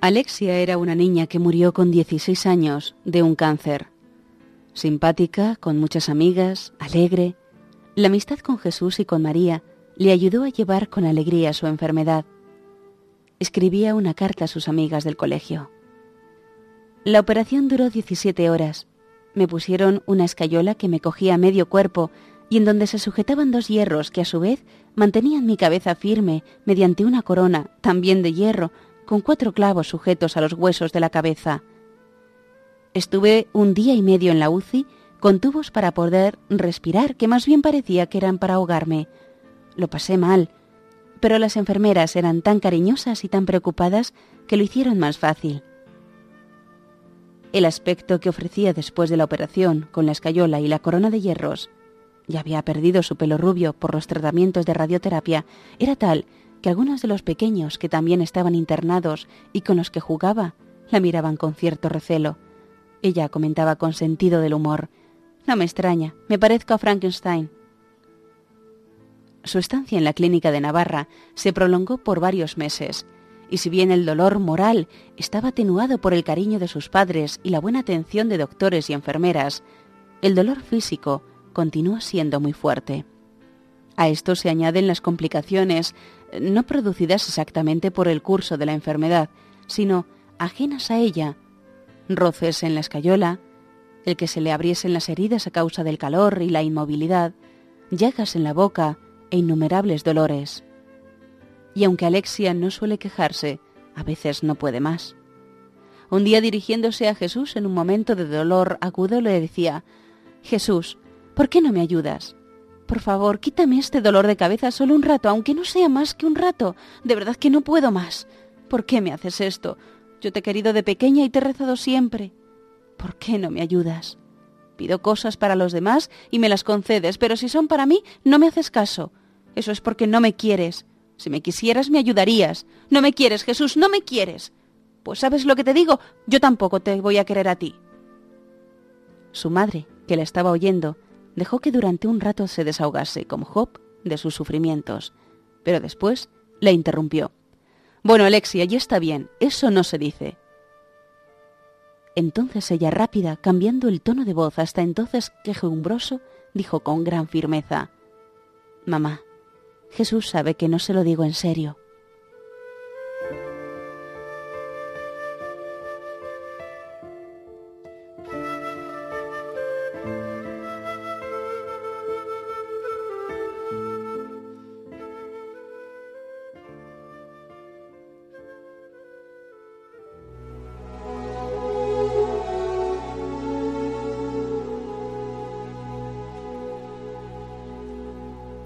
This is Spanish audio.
Alexia era una niña que murió con 16 años de un cáncer. Simpática, con muchas amigas, alegre, la amistad con Jesús y con María le ayudó a llevar con alegría su enfermedad. Escribía una carta a sus amigas del colegio. La operación duró 17 horas. Me pusieron una escayola que me cogía medio cuerpo y en donde se sujetaban dos hierros que a su vez mantenían mi cabeza firme mediante una corona, también de hierro, con cuatro clavos sujetos a los huesos de la cabeza. Estuve un día y medio en la UCI con tubos para poder respirar, que más bien parecía que eran para ahogarme. Lo pasé mal, pero las enfermeras eran tan cariñosas y tan preocupadas que lo hicieron más fácil. El aspecto que ofrecía después de la operación, con la escayola y la corona de hierros, ya había perdido su pelo rubio por los tratamientos de radioterapia, era tal que algunos de los pequeños que también estaban internados y con los que jugaba la miraban con cierto recelo. Ella comentaba con sentido del humor. No me extraña, me parezco a Frankenstein. Su estancia en la clínica de Navarra se prolongó por varios meses, y si bien el dolor moral estaba atenuado por el cariño de sus padres y la buena atención de doctores y enfermeras, el dolor físico continuó siendo muy fuerte. A esto se añaden las complicaciones no producidas exactamente por el curso de la enfermedad, sino ajenas a ella, roces en la escayola, el que se le abriesen las heridas a causa del calor y la inmovilidad, llagas en la boca e innumerables dolores. Y aunque Alexia no suele quejarse, a veces no puede más. Un día dirigiéndose a Jesús en un momento de dolor agudo le decía, Jesús, ¿por qué no me ayudas? Por favor, quítame este dolor de cabeza solo un rato, aunque no sea más que un rato. De verdad que no puedo más. ¿Por qué me haces esto? Yo te he querido de pequeña y te he rezado siempre. ¿Por qué no me ayudas? Pido cosas para los demás y me las concedes, pero si son para mí, no me haces caso. Eso es porque no me quieres. Si me quisieras, me ayudarías. No me quieres, Jesús, no me quieres. Pues sabes lo que te digo, yo tampoco te voy a querer a ti. Su madre, que la estaba oyendo, dejó que durante un rato se desahogase, como Job, de sus sufrimientos, pero después la interrumpió. Bueno, Alexia, ya está bien, eso no se dice. Entonces ella rápida, cambiando el tono de voz hasta entonces quejumbroso, dijo con gran firmeza, Mamá, Jesús sabe que no se lo digo en serio.